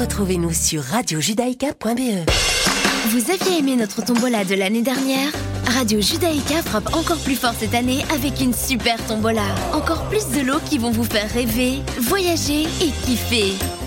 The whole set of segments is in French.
Retrouvez-nous sur radiojudaïka.be. Vous aviez aimé notre tombola de l'année dernière? Radio Judaïka frappe encore plus fort cette année avec une super tombola. Encore plus de lots qui vont vous faire rêver, voyager et kiffer.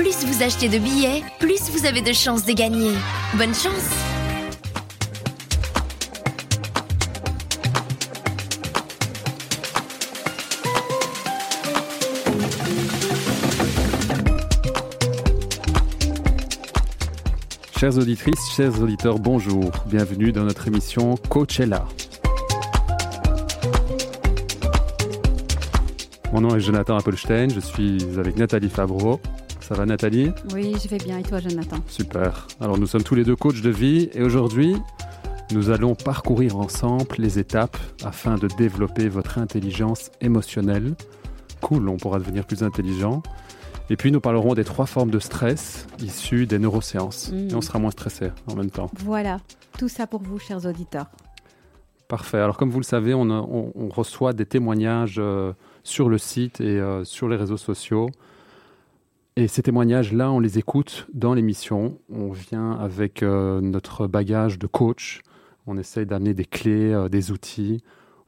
plus vous achetez de billets, plus vous avez de chances de gagner. Bonne chance Chères auditrices, chers auditeurs, bonjour. Bienvenue dans notre émission Coachella. Mon nom est Jonathan Appelstein, je suis avec Nathalie Favreau. Ça va Nathalie Oui, je vais bien. Et toi Jonathan? Super. Alors nous sommes tous les deux coachs de vie et aujourd'hui, nous allons parcourir ensemble les étapes afin de développer votre intelligence émotionnelle. Cool, on pourra devenir plus intelligent. Et puis nous parlerons des trois formes de stress issues des neurosciences. Mm. Et on sera moins stressé en même temps. Voilà, tout ça pour vous, chers auditeurs. Parfait. Alors comme vous le savez, on, a- on- on reçoit des témoignages euh, sur le site et euh, sur les réseaux sociaux. Et ces témoignages-là, on les écoute dans l'émission. On vient avec euh, notre bagage de coach. On essaye d'amener des clés, euh, des outils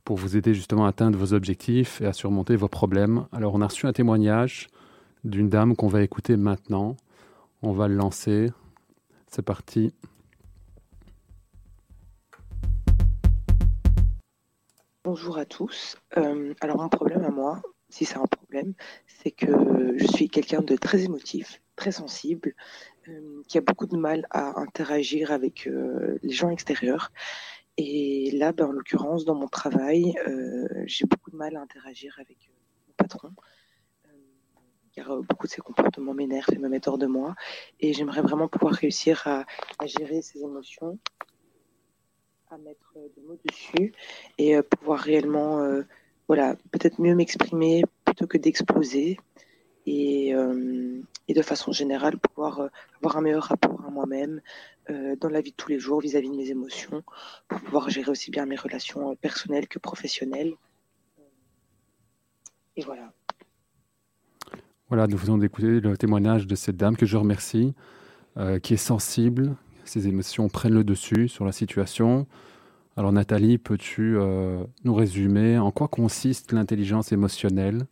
pour vous aider justement à atteindre vos objectifs et à surmonter vos problèmes. Alors on a reçu un témoignage d'une dame qu'on va écouter maintenant. On va le lancer. C'est parti. Bonjour à tous. Euh, alors mon problème à moi, si c'est un problème, c'est que je suis quelqu'un de très émotif, très sensible, euh, qui a beaucoup de mal à interagir avec euh, les gens extérieurs. Et là, ben, en l'occurrence, dans mon travail, euh, j'ai beaucoup de mal à interagir avec mon patron. Car beaucoup de ses comportements m'énervent et me mettent hors de moi. Et j'aimerais vraiment pouvoir réussir à, gérer ces émotions, à mettre des mots dessus et pouvoir réellement, voilà, peut-être mieux m'exprimer plutôt que d'exploser et, euh, et de façon générale pouvoir euh, avoir un meilleur rapport à moi-même euh, dans la vie de tous les jours vis-à-vis de mes émotions pour pouvoir gérer aussi bien mes relations personnelles que professionnelles. Et voilà. Voilà, nous venons d'écouter le témoignage de cette dame que je remercie, qui est sensible, ses émotions prennent le dessus sur la situation. Alors Nathalie, peux-tu euh, nous résumer en quoi consiste l'intelligence émotionnelle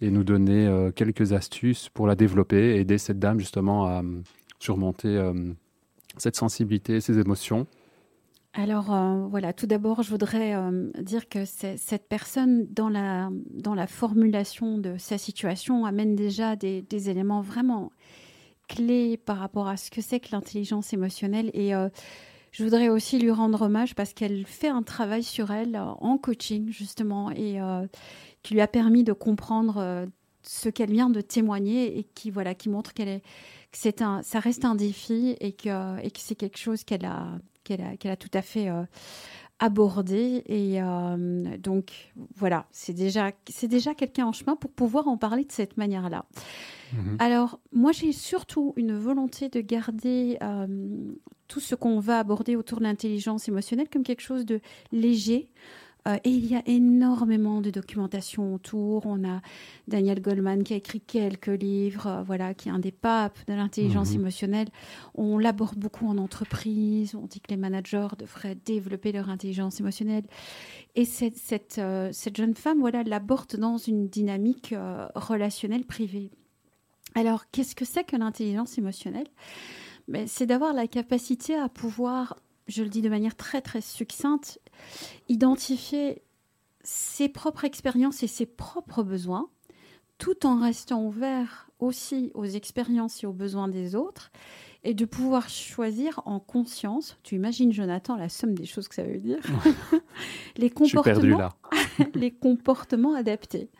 et nous donner euh, quelques astuces pour la développer et aider cette dame justement à euh, surmonter cette sensibilité, ces émotions? Alors voilà, tout d'abord, je voudrais dire que cette personne, dans la, dans la formulation de sa situation, amène déjà des, éléments vraiment clés par rapport à ce que c'est que l'intelligence émotionnelle. Et je voudrais aussi lui rendre hommage parce qu'elle fait un travail sur elle euh, en coaching, justement, et euh, qui lui a permis de comprendre euh, ce qu'elle vient de témoigner et qui, voilà, qui montre qu'elle est, que c'est un, ça reste un défi et que, et que c'est quelque chose qu'elle a, qu'elle a, tout à fait abordé. Et euh, donc, voilà, c'est déjà, c'est déjà quelqu'un en chemin pour pouvoir en parler de cette manière-là. Mhm. Alors, moi, j'ai surtout une volonté de garder euh, tout ce qu'on va aborder autour de l'intelligence émotionnelle comme quelque chose de léger. Euh, et il y a énormément de documentation autour. On a Daniel Goldman qui a écrit quelques livres, euh, voilà, qui est un des papes de l'intelligence Mhm. émotionnelle. On l'aborde beaucoup en entreprise. On dit que les managers devraient développer leur intelligence émotionnelle. Et cette, cette, euh, cette jeune femme, voilà, l'aborde dans une dynamique relationnelle privée. Alors, qu'est-ce que c'est que l'intelligence émotionnelle? Ben, C'est d'avoir la capacité à pouvoir, je le dis de manière très très succincte, identifier ses propres expériences et ses propres besoins, tout en restant ouvert aussi aux expériences et aux besoins des autres, et de pouvoir choisir en conscience, tu imagines Jonathan la somme des choses que ça veut dire, les comportements là. les comportements adaptés.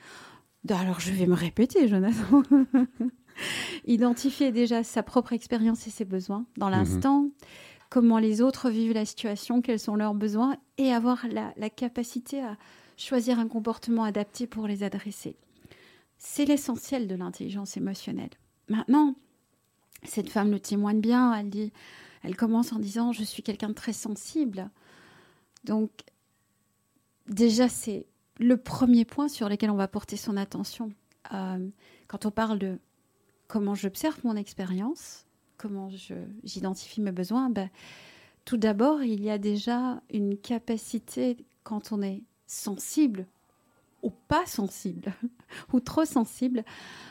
Alors, je vais me répéter, Jonathan. Identifier déjà sa propre expérience et ses besoins dans l'instant. Comment les autres vivent la situation, quels sont leurs besoins, et avoir la, capacité à choisir un comportement adapté pour les adresser. C'est l'essentiel de l'intelligence émotionnelle. Maintenant, cette femme le témoigne bien, elle dit, elle commence en disant je suis quelqu'un de très sensible. Donc déjà c'est le premier point sur lequel on va porter son attention. Euh, quand on parle de comment j'observe mon expérience, comment j'identifie mes besoins, ben, tout d'abord, il y a déjà une capacité, quand on est sensible ou pas sensible, ou trop sensible,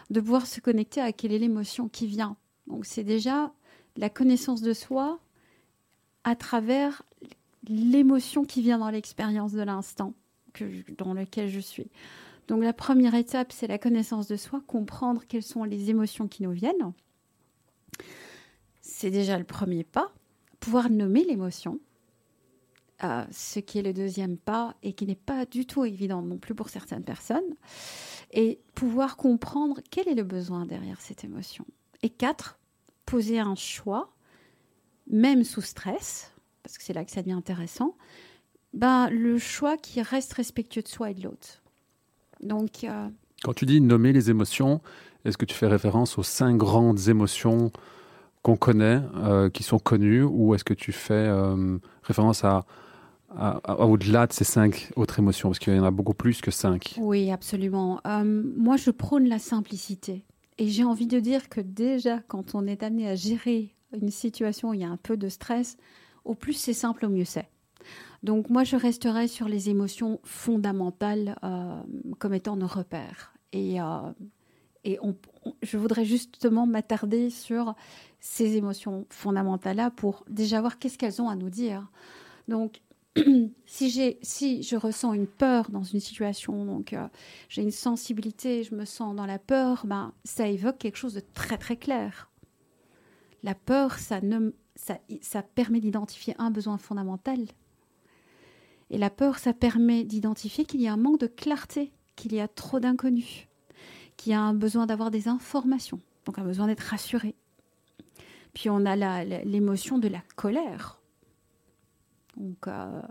de pouvoir se connecter à quelle est l'émotion qui vient. Donc c'est déjà la connaissance de soi à travers l'émotion qui vient dans l'expérience de l'instant dans lequel je suis. Donc la première étape, c'est la connaissance de soi, comprendre quelles sont les émotions qui nous viennent. C'est déjà le premier pas. Pouvoir nommer l'émotion, euh, ce qui est le deuxième pas et qui n'est pas du tout évident non plus pour certaines personnes. Et pouvoir comprendre quel est le besoin derrière cette émotion. Et quatre, poser un choix, même sous stress, parce que c'est là que ça devient intéressant, ben, le choix qui reste respectueux de soi et de l'autre. Donc, euh, Quand tu dis nommer les émotions, est-ce que tu fais référence aux cinq grandes émotions qu'on connaît, euh, qui sont connues, ou est-ce que tu fais euh, référence à, au-delà de ces cinq autres émotions? Parce qu'il y en a beaucoup plus que cinq. Oui, absolument. moi, je prône la simplicité. Et j'ai envie de dire que déjà, quand on est amené à gérer une situation où il y a un peu de stress, au plus c'est simple, au mieux c'est. Donc moi, je resterai sur les émotions fondamentales euh, comme étant nos repères. Et, et je voudrais justement m'attarder sur ces émotions fondamentales-là pour déjà voir qu'est-ce qu'elles ont à nous dire. Donc, si, si je ressens une peur dans une situation, donc euh, j'ai une sensibilité, je me sens dans la peur, ben, ça évoque quelque chose de très très clair. La peur, ça, ça permet d'identifier un besoin fondamental. Et la peur, ça permet d'identifier qu'il y a un manque de clarté, qu'il y a trop d'inconnus, qu'il y a un besoin d'avoir des informations, donc un besoin d'être rassuré. Puis on a l'émotion de la colère donc, euh,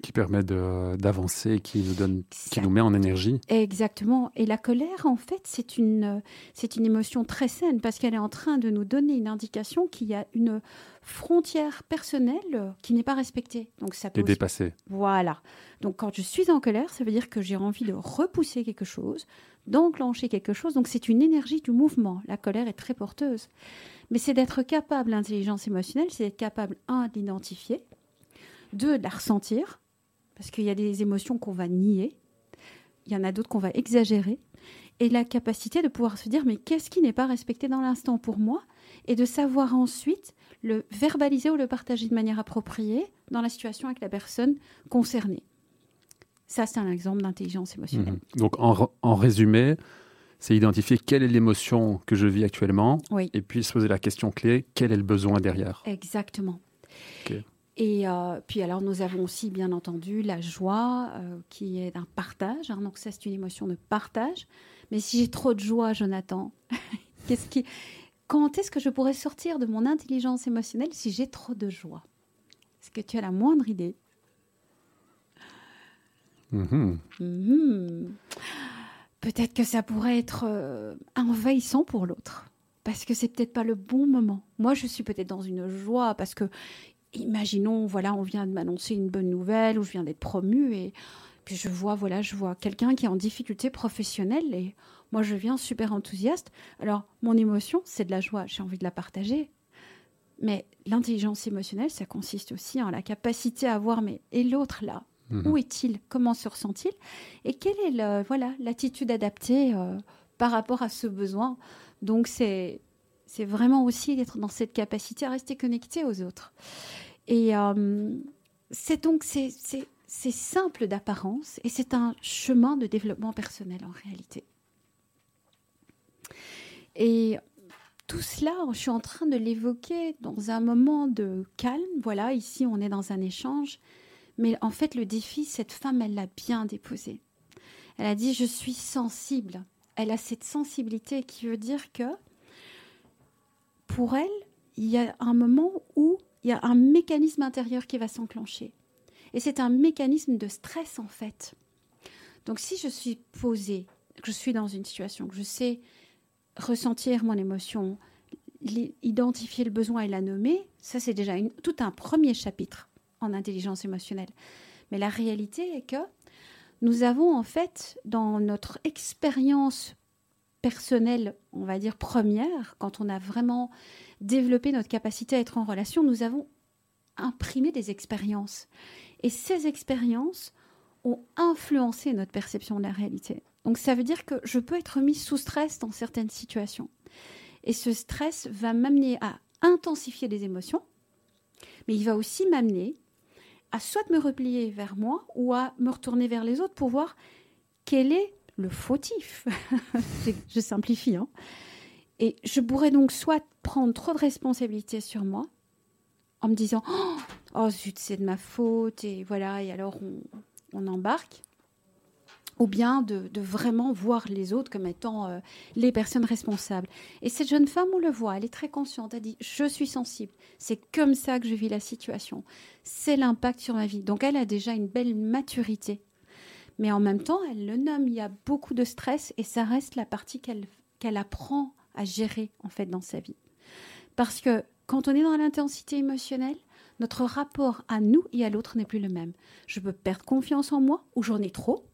qui permet d'avancer, qui nous donne, qui nous met en énergie. Exactement. Et la colère, en fait, c'est une, c'est une émotion très saine parce qu'elle est en train de nous donner une indication qu'il y a une frontière personnelle qui n'est pas respectée. Donc ça peut. dépassée. Voilà. Donc quand je suis en colère, ça veut dire que j'ai envie de repousser quelque chose, d'enclencher quelque chose. Donc c'est une énergie du mouvement. La colère est très porteuse. Mais c'est d'être capable, l'intelligence émotionnelle, c'est d'être capable, un, d'identifier, deux, de la ressentir, parce qu'il y a des émotions qu'on va nier, il y en a d'autres qu'on va exagérer, et la capacité de pouvoir se dire mais qu'est-ce qui n'est pas respecté dans l'instant pour moi, et de savoir ensuite le verbaliser ou le partager de manière appropriée dans la situation avec la personne concernée. Ça, c'est un exemple d'intelligence émotionnelle. Mhm. Donc, en, résumé, c'est identifier quelle est l'émotion que je vis actuellement, et puis se poser la question clé, quel est le besoin derrière? Exactement. Et euh, puis alors nous avons aussi bien entendu la joie euh, qui est un partage. Hein. donc ça c'est une émotion de partage. Mais si j'ai trop de joie, Jonathan, qu'est-ce qui, quand est-ce que je pourrais sortir de mon intelligence émotionnelle si j'ai trop de joie? Est-ce que tu as la moindre idée? Mm-hmm. Mm-hmm. Peut-être que ça pourrait être euh, envahissant pour l'autre parce que c'est peut-être pas le bon moment. Moi, je suis peut-être dans une joie parce que imaginons, voilà, on vient de m'annoncer une bonne nouvelle ou je viens d'être promu et puis je vois, voilà, je vois quelqu'un qui est en difficulté professionnelle et moi je viens super enthousiaste. Alors mon émotion, c'est de la joie, j'ai envie de la partager. Mais l'intelligence émotionnelle, ça consiste aussi en la capacité à voir, mais et l'autre là, mhm. où est-il? Comment se ressent-il? Et quelle est le, voilà l'attitude adaptée euh, par rapport à ce besoin? Donc c'est c'est vraiment aussi d'être dans cette capacité à rester connecté aux autres. Et euh, c'est donc c'est simple d'apparence et c'est un chemin de développement personnel en réalité. Et tout cela, je suis en train de l'évoquer dans un moment de calme. Voilà, ici on est dans un échange. Mais en fait, le défi, cette femme, elle l'a bien déposé. Elle a dit, je suis sensible. Elle a cette sensibilité qui veut dire que pour elle, il y a un moment où il y a un mécanisme intérieur qui va s'enclencher. Et c'est un mécanisme de stress, en fait. Donc, si je suis posée, que je suis dans une situation, que je sais ressentir mon émotion, identifier le besoin et la nommer, ça, c'est déjà tout un premier chapitre en intelligence émotionnelle. Mais la réalité est que nous avons, en fait, dans notre expérience personnelle, on va dire première, quand on a vraiment développé notre capacité à être en relation, nous avons imprimé des expériences. Et ces expériences ont influencé notre perception de la réalité. Donc ça veut dire que je peux être mise sous stress dans certaines situations. Et ce stress va m'amener à intensifier des émotions, mais il va aussi m'amener à soit me replier vers moi ou à me retourner vers les autres pour voir quel est le fautif. je simplifie. Hein. Et je pourrais donc soit prendre trop de responsabilités sur moi en me disant oh, oh zut, c'est de ma faute, et voilà, et alors on, embarque. Ou bien de, vraiment voir les autres comme étant euh, les personnes responsables. Et cette jeune femme, on le voit, elle est très consciente. Elle dit Je suis sensible. C'est comme ça que je vis la situation. C'est l'impact sur ma vie. Donc elle a déjà une belle maturité. Mais en même temps, elle le nomme. Il y a beaucoup de stress et ça reste la partie qu'elle qu'elle apprend à gérer en fait dans sa vie. Parce que quand on est dans l'intensité émotionnelle, notre rapport à nous et à l'autre n'est plus le même. Je peux perdre confiance en moi, ou j'en ai trop,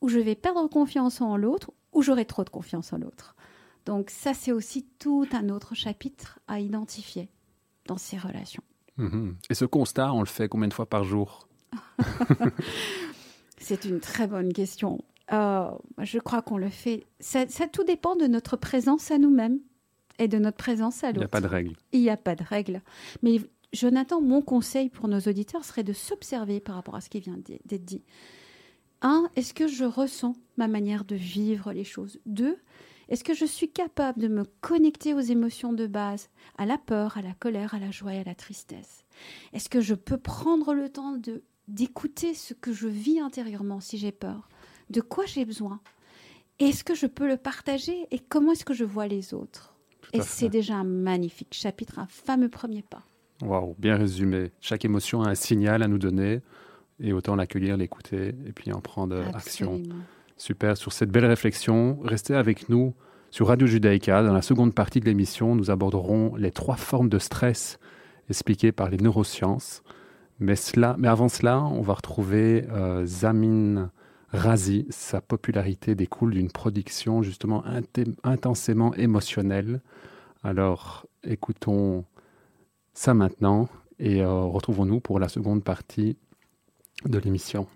ou je vais perdre confiance en l'autre, ou j'aurai trop de confiance en l'autre. Donc ça, c'est aussi tout un autre chapitre à identifier dans ces relations. Mhm. Et ce constat, on le fait combien de fois par jour C'est une très bonne question. Euh, je crois qu'on le fait. ça, tout dépend de notre présence à nous-mêmes et de notre présence à l'autre. Il n'y a pas de règle. Il n'y a pas de règle. Mais Jonathan, mon conseil pour nos auditeurs serait de s'observer par rapport à ce qui vient d'être dit. Un, est-ce que je ressens ma manière de vivre les choses? Deux, est-ce que je suis capable de me connecter aux émotions de base, à la peur, à la colère, à la joie et à la tristesse? Est-ce que je peux prendre le temps de d'écouter ce que je vis intérieurement si j'ai peur? De quoi j'ai besoin? Est-ce que je peux le partager et comment est-ce que je vois les autres? Et c'est déjà un magnifique chapitre, un fameux premier pas. Waouh, bien résumé. Chaque émotion a un signal à nous donner et autant l'accueillir, l'écouter et puis en prendre action. Super, sur cette belle réflexion, restez avec nous sur Radio Judaïka. Dans la seconde partie de l'émission, nous aborderons les trois formes de stress expliquées par les neurosciences. Mais, cela, mais avant cela, on va retrouver euh, Zamin Razi, sa popularité découle d'une production justement intensément émotionnelle. Alors écoutons ça maintenant et euh, retrouvons-nous pour la seconde partie de l'émission.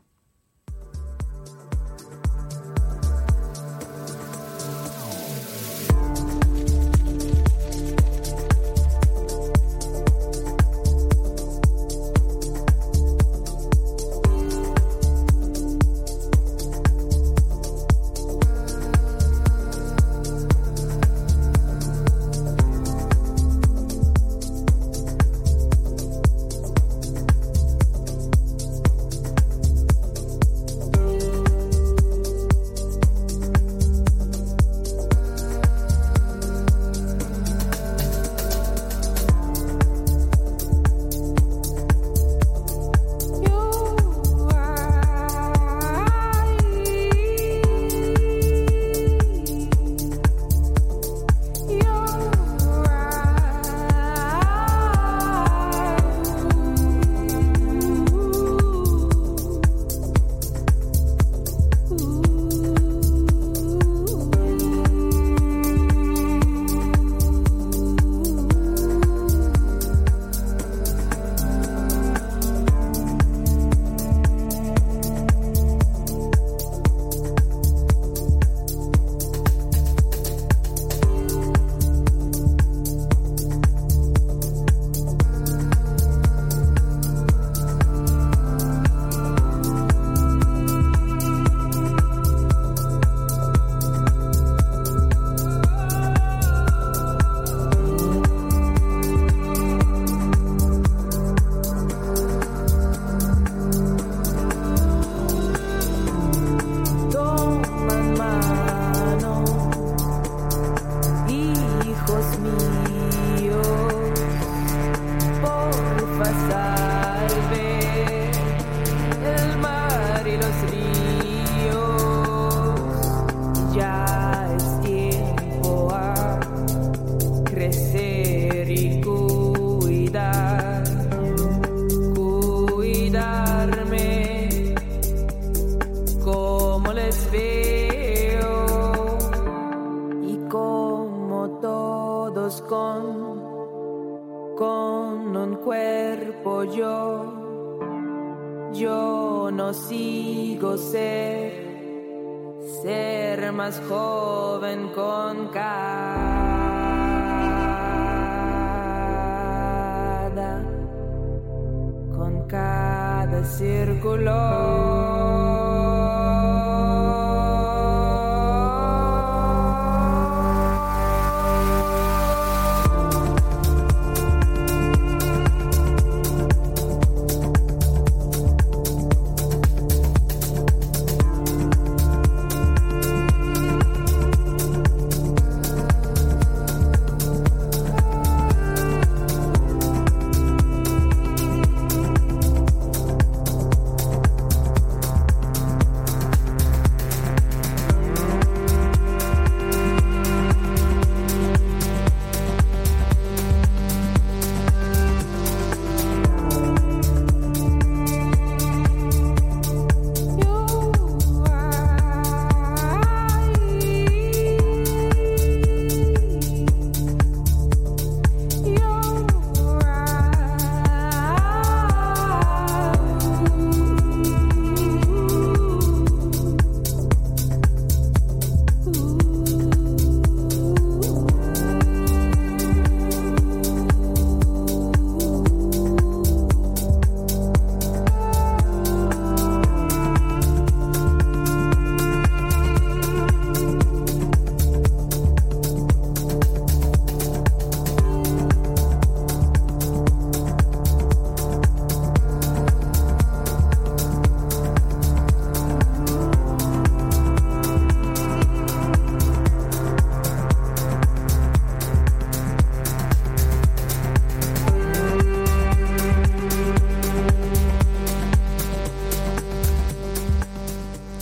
Yo no sigo ser, ser más joven con cada, con cada círculo.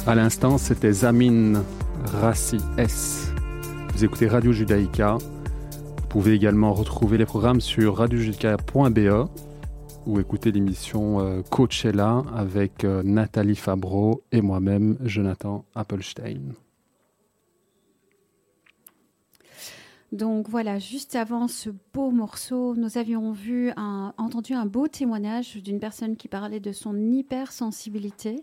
À l'instant, c'était Zamin Rassi S. Vous écoutez Radio Judaïka. Vous pouvez également retrouver les programmes sur radiojudaïka.be ou écouter l'émission euh, Coachella avec euh, Nathalie Fabreau et moi-même, Jonathan Appelstein. Donc voilà, juste avant ce beau morceau, nous avions vu entendu un beau témoignage d'une personne qui parlait de son hypersensibilité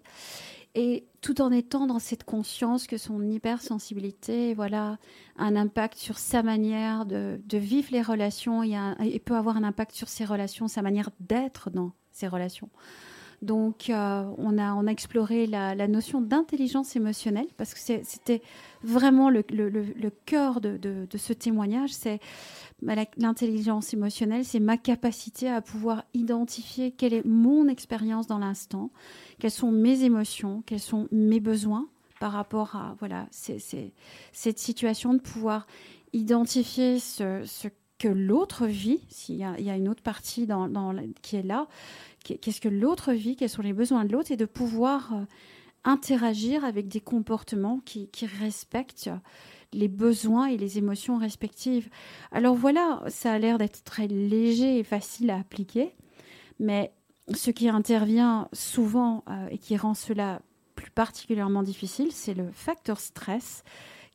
et tout en étant dans cette conscience que son hypersensibilité voilà, a un impact sur sa manière de, vivre les relations et, peut avoir un impact sur ses relations, sa manière d'être dans ses relations. Donc, euh, on, a, on a exploré la, notion d'intelligence émotionnelle parce que c'était vraiment le, cœur de, ce témoignage. C'est l'intelligence émotionnelle, c'est ma capacité à pouvoir identifier quelle est mon expérience dans l'instant, quelles sont mes émotions, quels sont mes besoins par rapport à voilà, cette situation de pouvoir identifier ce, que l'autre vit, s'il y, a une autre partie qui est là, qu'est-ce que l'autre vit, quels sont les besoins de l'autre, et de pouvoir euh, interagir avec des comportements qui, respectent les besoins et les émotions respectives. Alors voilà, ça a l'air d'être très léger et facile à appliquer, mais ce qui intervient souvent euh, et qui rend cela plus particulièrement difficile, c'est le facteur stress,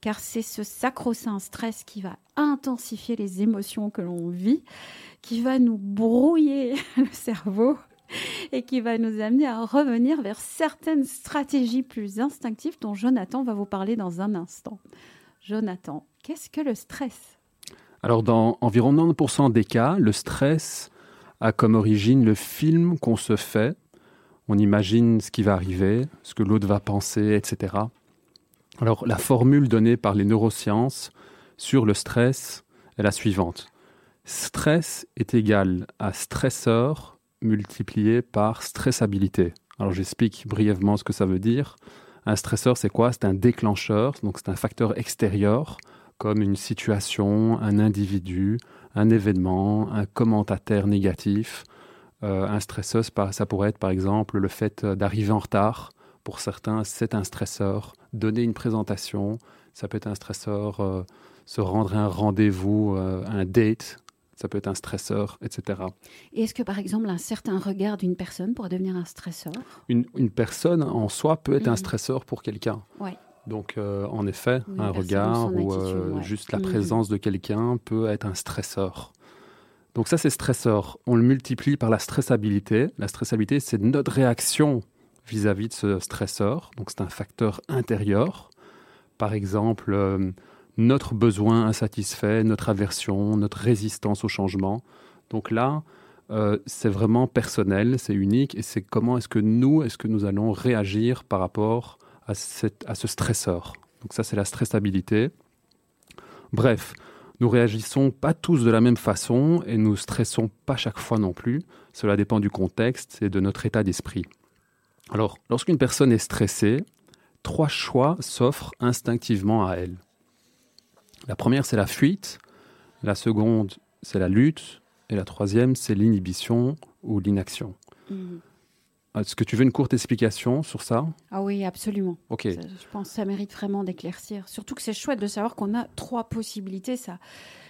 car c'est ce sacro-saint stress qui va intensifier les émotions que l'on vit, qui va nous brouiller le cerveau et qui va nous amener à revenir vers certaines stratégies plus instinctives dont Jonathan va vous parler dans un instant. Jonathan, qu'est-ce que le stress? Alors dans environ 90% des cas, le stress a comme origine le film qu'on se fait. On imagine ce qui va arriver, ce que l'autre va penser, etc. Alors la formule donnée par les neurosciences sur le stress est la suivante. Stress est égal à stresseur multiplié par stressabilité. Alors j'explique brièvement ce que ça veut dire. Un stresseur, c'est quoi? C'est un déclencheur, donc c'est un facteur extérieur, comme une situation, un individu, un événement, un commentateur négatif. Euh, un stresseur, ça pourrait être par exemple le fait d'arriver en retard. Pour certains, c'est un stresseur. Donner une présentation, ça peut être un stresseur. Euh, se rendre à un rendez-vous, euh, un date, ça peut être un stresseur, etc. Et est-ce que par exemple un certain regard d'une personne pourrait devenir un stresseur? Une, une, personne en soi peut être un Mhm. stresseur pour quelqu'un. Ouais. Donc euh, en effet, Oui, un regard ou euh, ouais. juste la Mhm. présence de quelqu'un peut être un stresseur. Donc ça c'est stresseur. On le multiplie par la stressabilité. La stressabilité c'est notre réaction vis-à-vis de ce stresseur. Donc c'est un facteur intérieur. Par exemple, euh, notre besoin insatisfait, notre aversion, notre résistance au changement. Donc là, euh, c'est vraiment personnel, c'est unique, et c'est comment est-ce que nous, est-ce que nous allons réagir par rapport à, à ce stresseur. Donc ça, c'est la stressabilité. Bref, nous réagissons pas tous de la même façon et nous stressons pas chaque fois non plus. Cela dépend du contexte et de notre état d'esprit. Alors, lorsqu'une personne est stressée, trois choix s'offrent instinctivement à elle. La première, c'est la fuite. La seconde, c'est la lutte. Et la troisième, c'est l'inhibition ou l'inaction. Mhm. Est-ce que tu veux une courte explication sur ça? Ah oui, absolument. Ok. Ça, je pense que ça mérite vraiment d'éclaircir. Surtout que c'est chouette de savoir qu'on a trois possibilités. Ça,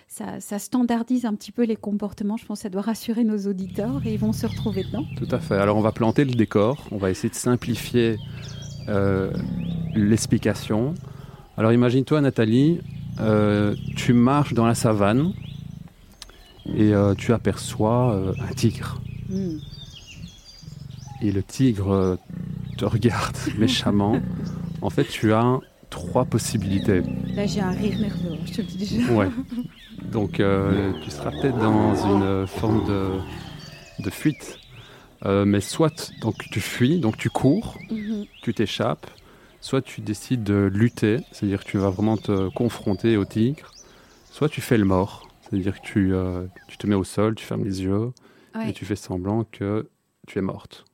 ça, ça standardise un petit peu les comportements. Je pense que ça doit rassurer nos auditeurs et ils vont se retrouver dedans. Tout à fait. Alors on va planter le décor, on va essayer de simplifier euh, l'explication. Alors imagine-toi Nathalie, tu marches dans la savane et euh, tu aperçois euh, un tigre. Mhm. Et le tigre euh, te regarde méchamment. En fait, tu as trois possibilités. Là, j'ai un rire nerveux, hein, je te le dis déjà. Ouais. Donc, euh, tu seras peut-être dans une euh, forme de, de fuite. Euh, mais soit donc tu fuis, donc tu cours, Mhm. tu t'échappes, soit tu décides de lutter, c'est-à-dire que tu vas vraiment te confronter au tigre, soit tu fais le mort, c'est-à-dire que tu, euh, tu te mets au sol, tu fermes les yeux Ouais. et tu fais semblant que tu es morte.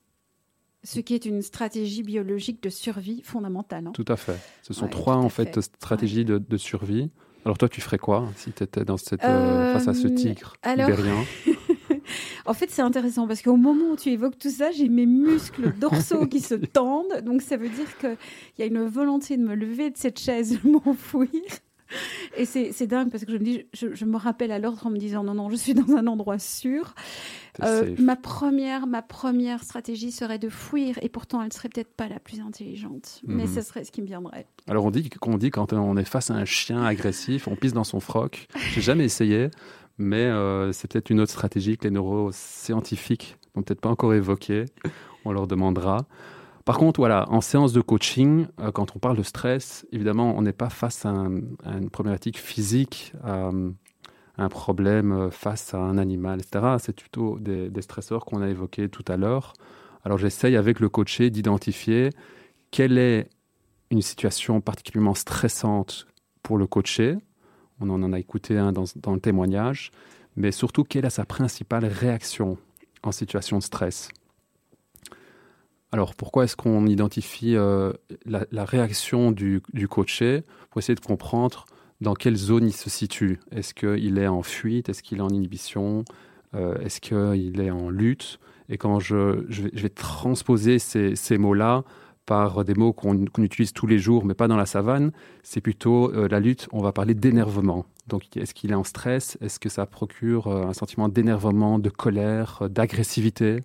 Ce qui est une stratégie biologique de survie fondamentale. hein. Tout à fait. Ce sont Ouais, trois en fait, fait. stratégies de, de survie. Alors toi, tu ferais quoi si tu étais dans cette, euh, face à ce Euh, tigre alors- En fait, c'est intéressant parce qu'au moment où tu évoques tout ça, j'ai mes muscles dorsaux qui se tendent. Donc, ça veut dire qu'il y a une volonté de me lever de cette chaise, de m'enfouir. Et c'est dingue parce que je me dis, je, je me rappelle à l'ordre en me disant non, non, je suis dans un endroit sûr. Euh, ma, première, ma première stratégie serait de fuir et pourtant elle serait peut-être pas la plus intelligente. Mais Mhm. ce serait ce qui me viendrait. Alors on dit qu'on dit quand on est face à un chien agressif, on pisse dans son froc. J'ai jamais essayé, mais euh, c'est peut-être une autre stratégie que les neuroscientifiques n'ont peut-être pas encore évoquée. On leur demandera. Par contre, voilà, en séance de coaching, euh, quand on parle de stress, évidemment, on n'est pas face à, un- à une problématique physique, à un problème euh, face à un animal, etc. C'est plutôt des, stresseurs qu'on a évoqués tout à l'heure. Alors j'essaye avec le coaché d'identifier quelle est une situation particulièrement stressante pour le coaché. On en a écouté un dans, le témoignage, mais surtout quelle est sa principale réaction en situation de stress? Alors pourquoi est-ce qu'on identifie euh, la, réaction du, coaché pour essayer de comprendre dans quelle zone il se situe? Est-ce qu'il est en fuite? Est-ce qu'il est en inhibition? Euh, Est-ce qu'il est en lutte? Et quand je, vais, transposer ces mots-là par des mots qu'on utilise tous les jours, mais pas dans la savane, c'est plutôt euh, la lutte, on va parler d'énervement. Donc est-ce qu'il est en stress? Est-ce que ça procure euh, un sentiment d'énervement, de colère, euh, d'agressivité?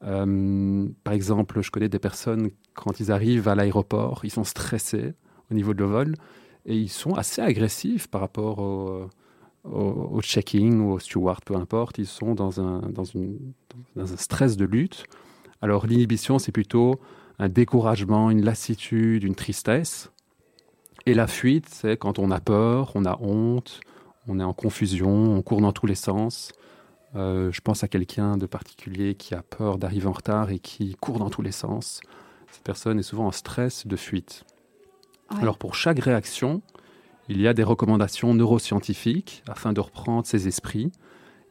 Par exemple, je connais des personnes, quand ils arrivent à l'aéroport, ils sont stressés au niveau de le vol et ils sont assez agressifs par rapport au, au, au checking ou au steward, peu importe. Ils sont dans un, dans une, dans un stress de lutte. Alors l'inhibition, c'est plutôt un découragement, une lassitude, une tristesse. Et la fuite, c'est quand on a peur, on a honte, on est en confusion, on court dans tous les sens. Euh, je pense à quelqu'un de particulier qui a peur d'arriver en retard et qui court dans tous les sens. Cette personne est souvent en stress de fuite. Ouais. Alors pour chaque réaction, il y a des recommandations neuroscientifiques afin de reprendre ses esprits.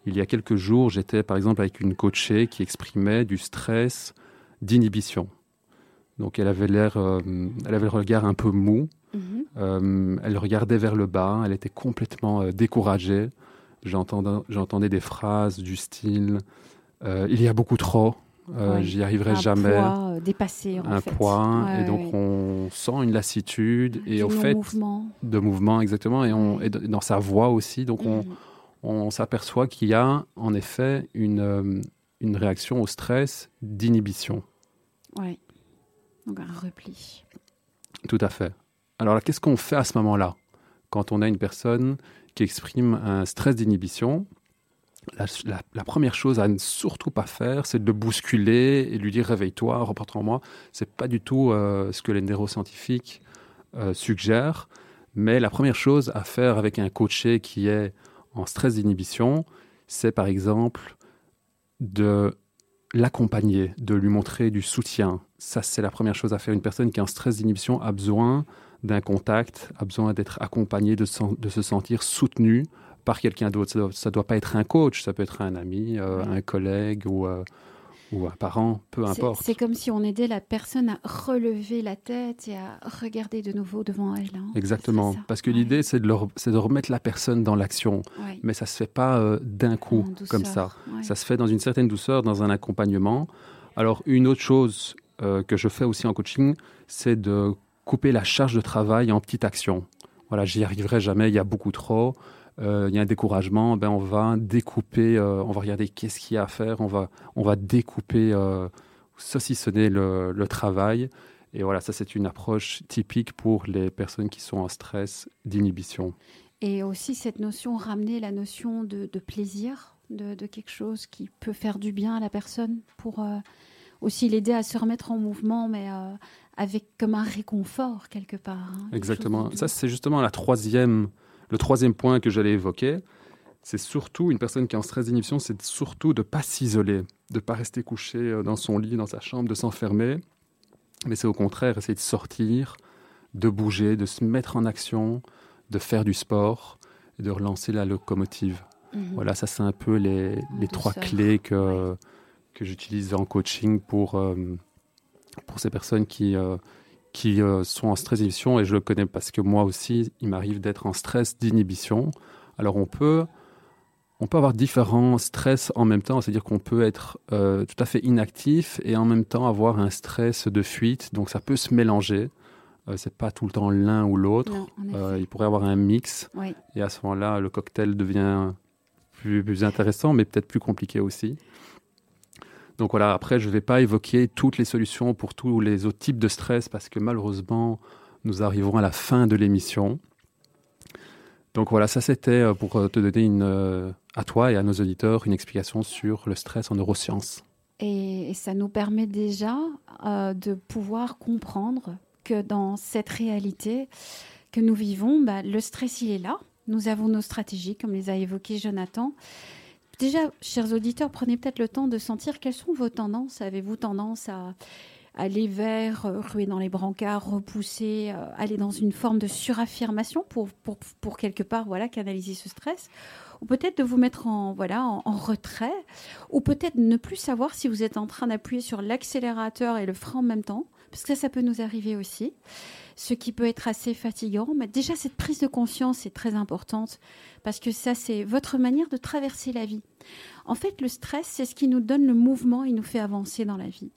Il y a quelques jours, j'étais par exemple avec une coachée qui exprimait du stress d'inhibition. Donc elle avait l'air, euh, elle avait le regard un peu mou. Mhm. Euh, elle regardait vers le bas. Elle était complètement euh, découragée. J'entendais, j'entendais des phrases du style "Il y a beaucoup trop", Ouais. j'y arriverai un jamais. poids dépassé, en un fait. poids, Ouais, et donc ouais. on sent une lassitude, et Du au fait, non-mouvement. de mouvement exactement, et, on, et dans sa voix aussi, donc on, Mhm. on s'aperçoit qu'il y a en effet une, une réaction au stress d'inhibition. Ouais. Donc un repli. Tout à fait. Alors là, qu'est-ce qu'on fait à ce moment-là Quand on a une personne qui exprime un stress d'inhibition, la, la- la première chose à ne surtout pas faire, c'est de le bousculer et lui dire réveille-toi, reporte en moi. C'est pas du tout euh, ce que les neuroscientifiques euh, suggèrent. Mais la première chose à faire avec un coaché qui est en stress d'inhibition, c'est par exemple de l'accompagner, de lui montrer du soutien. Ça, c'est la première chose à faire. Une personne qui est en stress d'inhibition a besoin d'un contact, a besoin d'être accompagné, de, se sentir soutenu par quelqu'un d'autre. Ça ne doit, pas être un coach, ça peut être un ami, euh, un collègue ou, euh, ou un parent, peu importe. C'est comme si on aidait la personne à relever la tête et à regarder de nouveau devant elle. hein. Exactement. Parce que Ouais. l'idée, c'est de, remettre la personne dans l'action. Ouais. Mais ça ne se fait pas euh, d'un coup, comme ça. ouais. Ça se fait dans une certaine douceur, dans un accompagnement. Alors, une autre chose euh, que je fais aussi en coaching, c'est de couper la charge de travail en petites actions. Voilà, j'y arriverai jamais, il y a beaucoup trop. Euh, il y a un découragement, ben on va découper, euh, on va regarder qu'est-ce qu'il y a à faire, on va, on va découper, euh, saucissonner le, le travail. Et voilà, ça c'est une approche typique pour les personnes qui sont en stress d'inhibition. Et aussi cette notion, ramener la notion de, de plaisir, de, de quelque chose qui peut faire du bien à la personne pour euh, aussi l'aider à se remettre en mouvement, mais euh, avec comme un réconfort quelque part. hein, Exactement. Ça, c'est justement la troisième, le troisième point que j'allais évoquer. C'est surtout une personne qui est en stress d'inhibition, c'est surtout de ne pas s'isoler, de ne pas rester couché euh, dans son lit, dans sa chambre, de s'enfermer. Mais c'est au contraire essayer de sortir, de bouger, de se mettre en action, de faire du sport et de relancer la locomotive. Mhm. Voilà, ça c'est un peu les, trois clés que, ouais. que j'utilise en coaching pour, euh, pour ces personnes qui, euh, qui euh, sont en stress d'inhibition. Et je le connais parce que moi aussi, il m'arrive d'être en stress d'inhibition. Alors on peut, on peut avoir différents stress en même temps, c'est-à-dire qu'on peut être euh, tout à fait inactif et en même temps avoir un stress de fuite. Donc ça peut se mélanger. Euh, c'est pas tout le temps l'un ou l'autre. Euh, il pourrait y avoir un mix. Oui. Et à ce moment-là, le cocktail devient plus, plus intéressant, mais peut-être plus compliqué aussi. Donc voilà, après, je ne vais pas évoquer toutes les solutions pour tous les autres types de stress parce que malheureusement, nous arriverons à la fin de l'émission. Donc voilà, ça c'était euh, pour euh, te donner une, euh, à toi et à nos auditeurs une explication sur le stress en neurosciences. Et, ça nous permet déjà de pouvoir comprendre que dans cette réalité que nous vivons, bah, le stress, il est là. Nous avons nos stratégies, comme les a évoquées Jonathan. Déjà, chers auditeurs, prenez peut-être le temps de sentir quelles sont vos tendances. Avez-vous tendance à aller vers, euh, ruer dans les brancards, repousser, euh, aller dans une forme de suraffirmation pour, quelque part voilà, canaliser ce stress? Ou peut-être de vous mettre en, voilà, en retrait, ou peut-être ne plus savoir si vous êtes en train d'appuyer sur l'accélérateur et le frein en même temps, parce que ça, ça peut nous arriver aussi, ce qui peut être assez fatigant. Mais déjà, cette prise de conscience est très importante, parce que ça, c'est votre manière de traverser la vie. En fait, le stress, c'est ce qui nous donne le mouvement et nous fait avancer dans la vie.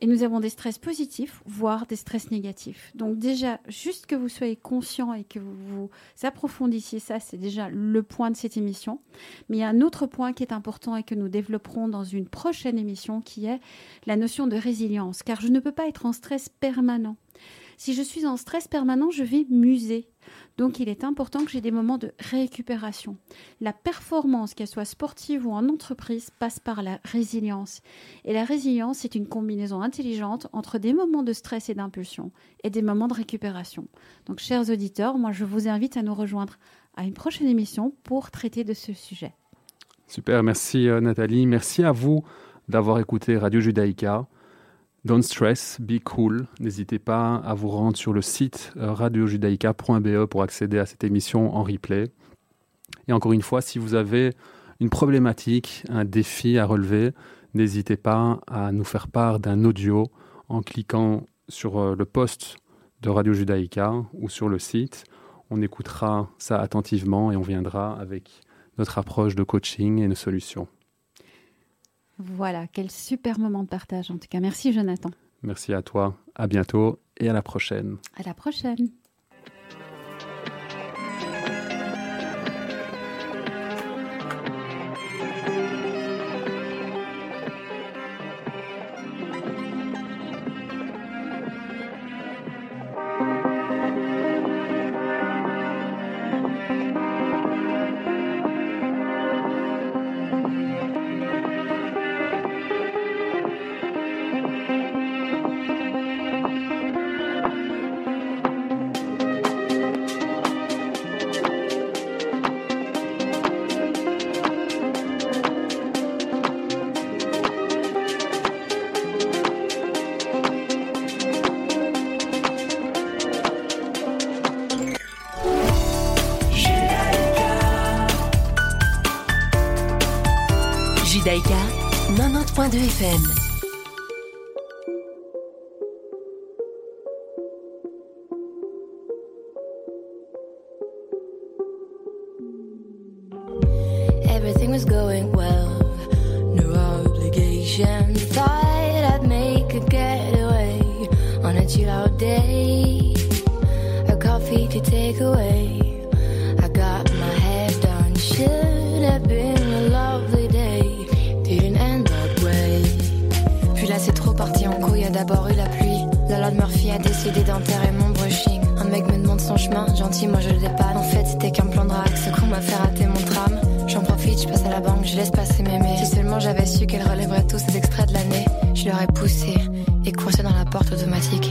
Et nous avons des stress positifs, voire des stress négatifs. Donc déjà, juste que vous soyez conscient et que vous vous approfondissiez ça, c'est déjà le point de cette émission. Mais il y a un autre point qui est important et que nous développerons dans une prochaine émission qui est la notion de résilience. Car je ne peux pas être en stress permanent. Si je suis en stress permanent, je vais muser. Donc il est important que j'ai des moments de récupération. La performance, qu'elle soit sportive ou en entreprise, passe par la résilience. Et la résilience, c'est une combinaison intelligente entre des moments de stress et d'impulsion et des moments de récupération. Donc chers auditeurs, moi je vous invite à nous rejoindre à une prochaine émission pour traiter de ce sujet. Super, merci euh, Nathalie. Merci à vous d'avoir écouté Radio Judaïka. Don't stress, be cool. N'hésitez pas à vous rendre sur le site euh, radiojudaïka.be pour accéder à cette émission en replay. Et encore une fois, si vous avez une problématique, un défi à relever, n'hésitez pas à nous faire part d'un audio en cliquant sur euh, le post de Radio Judaïka ou sur le site. On écoutera ça attentivement et on viendra avec notre approche de coaching et nos solutions. Voilà, quel super moment de partage en tout cas. Merci Jonathan. Merci à toi, à bientôt et à la prochaine. À la prochaine. Judaïka 90.2 FM. J'en profite, je passe à la banque, je laisse passer mails. Si seulement j'avais su qu'elle relèverait tous ces extraits de l'année, je l'aurais poussé et coincé dans la porte automatique.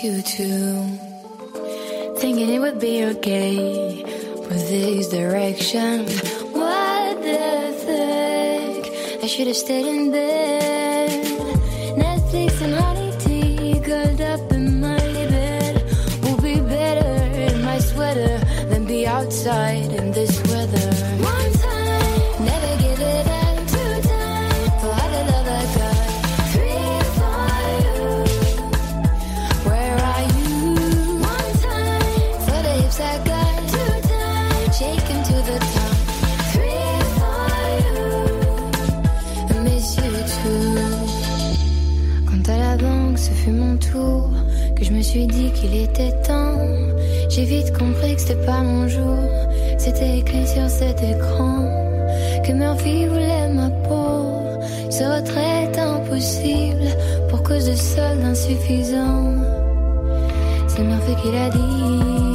You too. Thinking it would be okay with these directions. What the fuck? I should have stayed in bed. Que je me suis dit qu'il était temps. J'ai vite compris que c'était pas mon jour. C'était écrit sur cet écran. Que Murphy voulait ma peau. Ce retrait est impossible pour cause de soldes insuffisants. C'est Murphy qui l'a dit.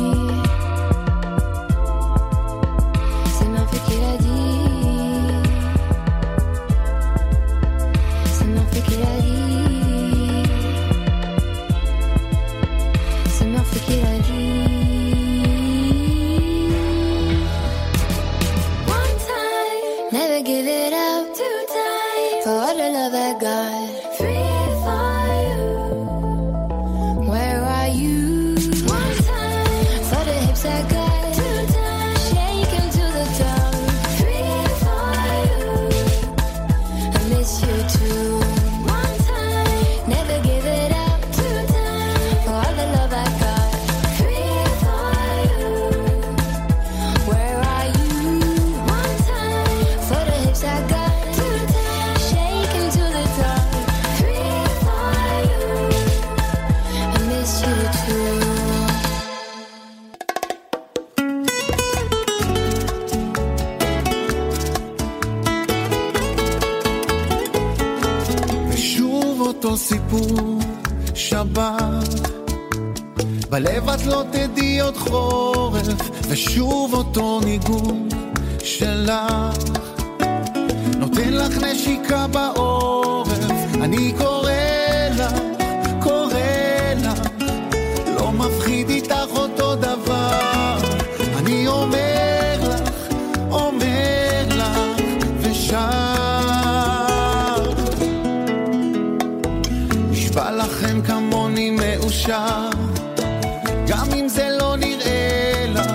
לא תדעי עוד חורף, ושוב אותו ניגון שלך. נותן לך נשיקה בעורף, אני קורא לך, קורא לך. לא מפחיד איתך אותו דבר, אני אומר לך, אומר לך, ושר. נשבע לכם כמוני מאושר,